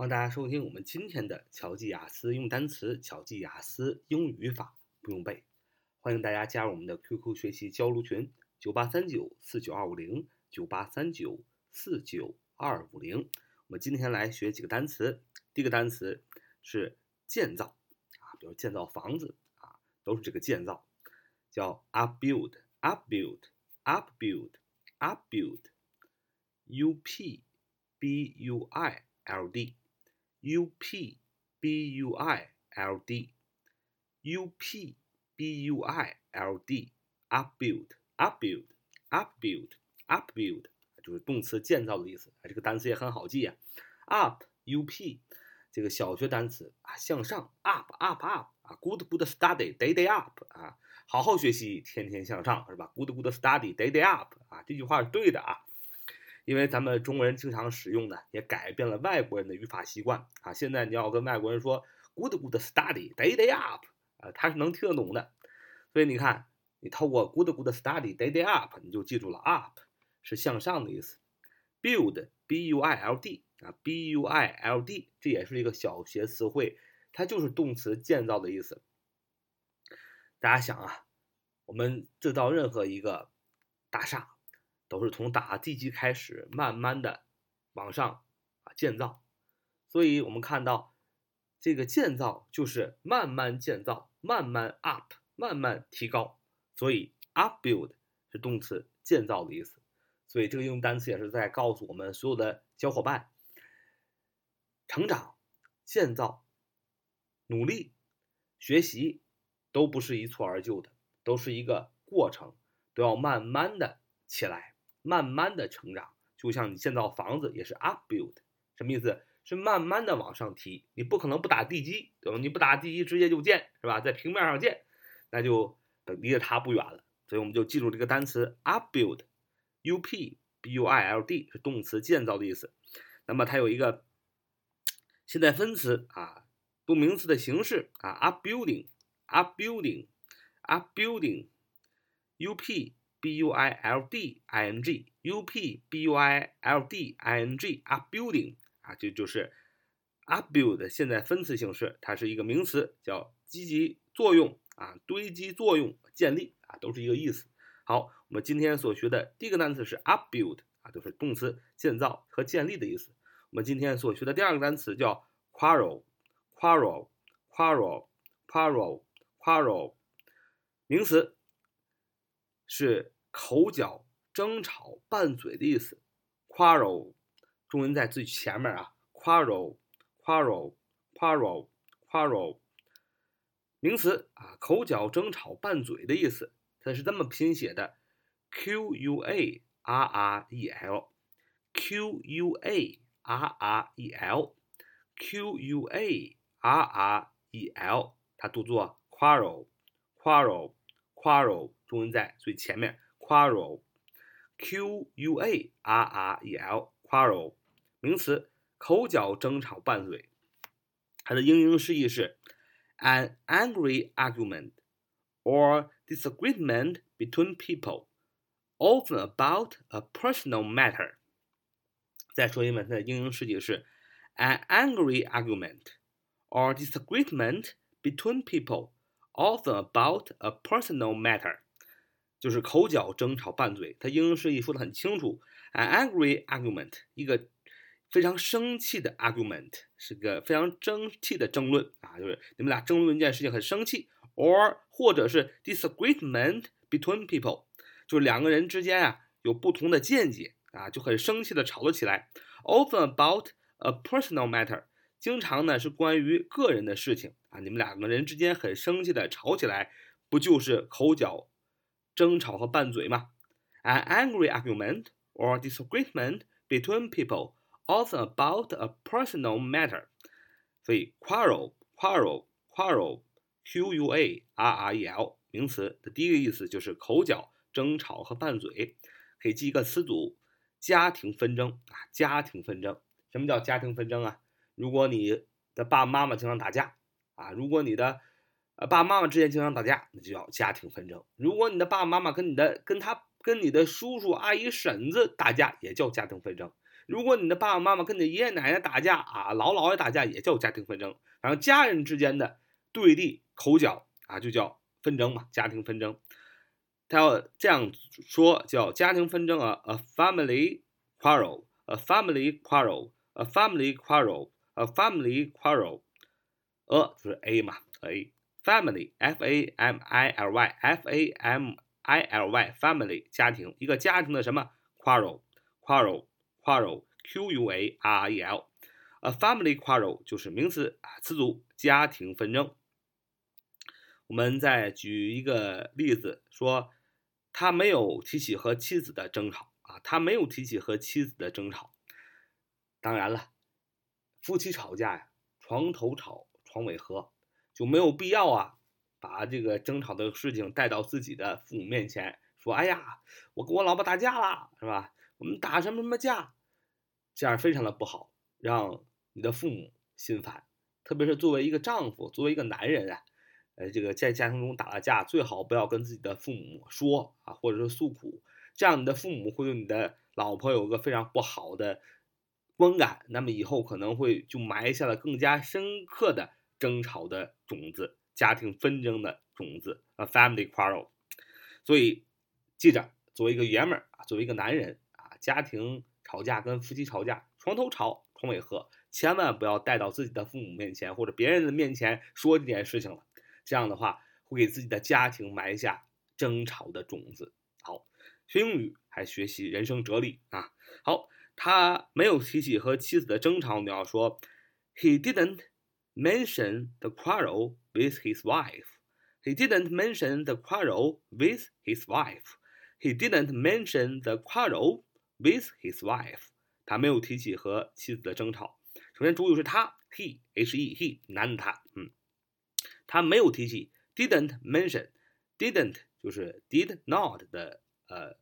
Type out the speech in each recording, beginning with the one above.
欢迎大家收听我们今天的巧记雅思用单词、巧记雅思英语语法不用背。欢迎大家加入我们的 QQ 学习交流群：九八三九四九二五零九八三九四九二五零。我们今天来学几个单词。第一个单词是建造啊，比如建造房子啊，都是这个建造，叫 upbuild，upbuild，upbuild，upbuild，u p b u i l d。U P B U I L D U P B U I L D upbuild upbuild upbuild upbuild 就是动词建造的意思啊，这个单词也很好记啊。Up U P 这个小学单词啊，向上 up up up 啊，good good study day day up 啊，好好学习天天向上是吧？Good good study day day up 啊，这句话是对的啊。 因为咱们中国人经常使用的，也改变了外国人的语法习惯啊。现在你要跟外国人说 “good good study day day up” 啊，他是能听得懂的。所以你看，你透过 “good good study day day up”，你就记住了 “up” 是向上的意思。“build” b u i l d 啊，b u i l d 这也是一个小学词汇，它就是动词建造的意思。大家想啊，我们制造任何一个大厦。都是从打地基开始，慢慢的往上啊建造，所以我们看到这个建造就是慢慢建造，慢慢 up，慢慢提高，所以 upbuild 是动词建造的意思，所以这个英语单词也是在告诉我们所有的小伙伴，成长、建造、努力、学习都不是一蹴而就的，都是一个过程，都要慢慢的起来。慢慢的成长，就像你建造房子也是 upbuild，什么意思？是慢慢的往上提，你不可能不打地基，对吧？你不打地基直接就建，是吧？在平面上建，那就离着它不远了。所以我们就记住这个单词 upbuild，u p b u i l d 是动词建造的意思。那么它有一个现在分词啊，动名词的形式啊，upbuilding，upbuilding，upbuilding，u p。B u i l d i n g u p b u i l d i n g upbuilding 啊，这就是 upbuild 现在分词形式，它是一个名词，叫积极作用啊，堆积作用，建立啊，都是一个意思。好，我们今天所学的第一个单词是 upbuild 啊，就是动词建造和建立的意思。我们今天所学的第二个单词叫 quarrel，quarrel，quarrel，quarrel，quarrel，名词。是口角、争吵、拌嘴的意思。quarrel，中文在最前面啊。quarrel，quarrel，quarrel，quarrel，名词啊，口角、争吵、拌嘴的意思。它是这么拼写的：q u a r r e l，q u a r r e l，q u a r r e l，它读作 quarrel，quarrel，quarrel。重音在最前面，quarrel，q u a r r e l，quarrel，名词，口角、争吵、拌嘴。它的英英释义是，an angry argument or disagreement between people, often about a personal matter。再说一遍，它的英英释义是，an angry argument or disagreement between people, Often about a personal matter。就是口角、争吵、拌嘴，他英英释义说的很清楚。An angry argument，一个非常生气的 argument，是个非常争气的争论啊，就是你们俩争论一件事情很生气，or 或者是 disagreement between people，就是两个人之间啊有不同的见解啊，就很生气的吵了起来。Often about a personal matter，经常呢是关于个人的事情啊，你们两个人之间很生气的吵起来，不就是口角？争吵和拌嘴吗，an angry argument or disagreement between people, often about a personal matter。所以 quarrel, quarrel, quarrel, q u a r r e l 名词的第一个意思就是口角、争吵和拌嘴。可以记一个词组：家庭纷争啊，家庭纷争。什么叫家庭纷争啊？如果你的爸爸妈妈经常打架啊，如果你的呃，爸爸妈妈之间经常打架，那就叫家庭纷争。如果你的爸爸妈妈跟你的跟他跟你的叔叔阿姨婶子打架，也叫家庭纷争。如果你的爸爸妈妈跟你爷爷奶奶打架啊，姥姥姥爷打架也叫家庭纷争。然后家人之间的对立口角啊，就叫纷争嘛，家庭纷争。他要这样说，叫家庭纷争啊，a family quarrel，a family quarrel，a family quarrel，a family quarrel quarrel，a 就是 a 嘛，a，family，f a m i l y，f a m i l y，family 家庭，一个家庭的什么 quarrel，quarrel，quarrel，q u a r e l，a family quarrel 就是名词，词组，家庭纷争。我们再举一个例子说。他没有提起和妻子的争吵啊，他没有提起和妻子的争吵。当然了，夫妻吵架呀，床头吵，床尾和，就没有必要啊，把这个争吵的事情带到自己的父母面前，说：“哎呀，我跟我老婆打架了，是吧？我们打什么什么架？”这样非常的不好，让你的父母心烦。特别是作为一个丈夫，作为一个男人啊。呃，这个在家庭中打了架，最好不要跟自己的父母说啊，或者是诉苦，这样你的父母会对你的老婆有个非常不好的观感，那么以后可能会就埋下了更加深刻的争吵的种子，家庭纷争的种子，a，family quarrel。所以记着，作为一个爷们儿，作为一个男人啊，家庭吵架跟夫妻吵架，床头吵，床尾和，千万不要带到自己的父母面前或者别人的面前说这件事情了。这样的话会给自己的家庭埋下争吵的种子。好，学英语还学习人生哲理啊。好，他没有提起和妻子的争吵。你要说，He didn't mention the quarrel with his wife. He didn't mention the quarrel with his wife. He didn't mention the quarrel with his wife. 他没有提起和妻子的争吵。首先，主语是他，he，h e he，男的他，嗯。他没有提起，didn't mention，didn't 就是 did not 的呃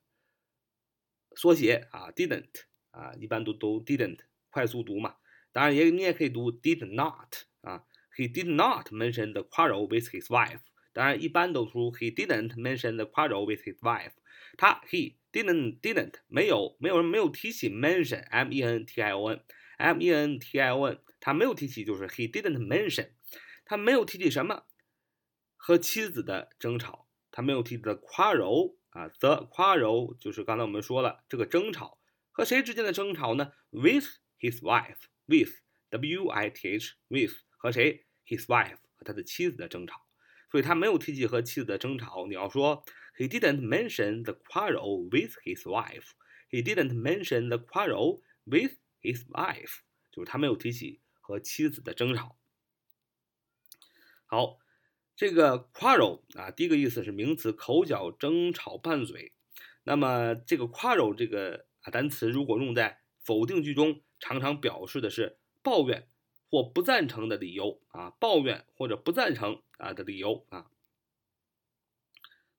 缩写啊，didn't 啊，一般都都 didn't 快速读嘛。当然也你也可以读 did not 啊 ，he did not mention the quarrel with his wife。当然一般都读 he didn't mention the quarrel with his wife。他 he didn't didn't 没有没有没有提起 mention m e n t i o n m e n t i o n 他没有提起就是 he didn't mention。他没有提起什么和妻子的争吵，他没有提起的 quarrel 啊，the quarrel 就是刚才我们说了这个争吵和谁之间的争吵呢？With his wife，with w i t h with 和谁？his wife 和他的妻子的争吵，所以他没有提及和妻子的争吵。你要说 he didn't mention the quarrel with his wife，he didn't mention the quarrel with his wife，就是他没有提起和妻子的争吵。好，这个 quarrel 啊，第一个意思是名词，口角、争吵、拌嘴。那么这个 quarrel 这个啊单词，如果用在否定句中，常常表示的是抱怨或不赞成的理由啊，抱怨或者不赞成啊的理由啊。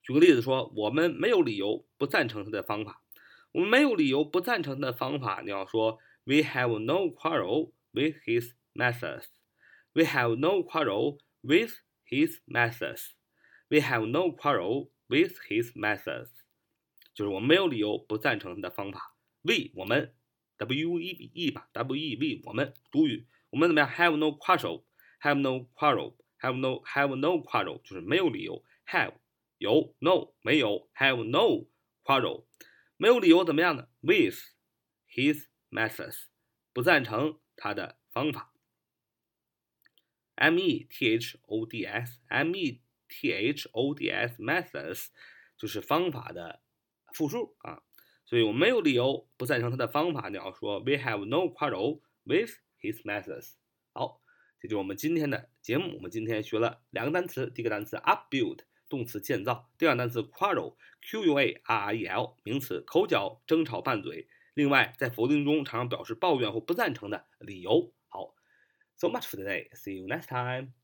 举个例子说，我们没有理由不赞成他的方法。我们没有理由不赞成他的方法。你要说，We have no quarrel with his methods. We have no quarrel. With his methods, we have no quarrel with his methods. 就是我们没有理由不赞成他的方法。We 我们 W E E 吧，W E we 我们主语，我们怎么样？Have no quarrel, have no quarrel, have no have no quarrel，就是没有理由。Have 有，No 没有，Have no quarrel，没有理由怎么样呢？With his methods，不赞成他的方法。methods，methods，methods 就是方法的复数啊，所以我没有理由不赞成他的方法。你要说 We have no quarrel with His methods。好，这就是我们今天的节目。我们今天学了两个单词，第一个单词 upbuild，动词建造；第二个单词 quarrel，q u a r e l，名词口角、争吵、拌嘴。另外，在否定中常常表示抱怨或不赞成的理由。好 So much for today. See you next time.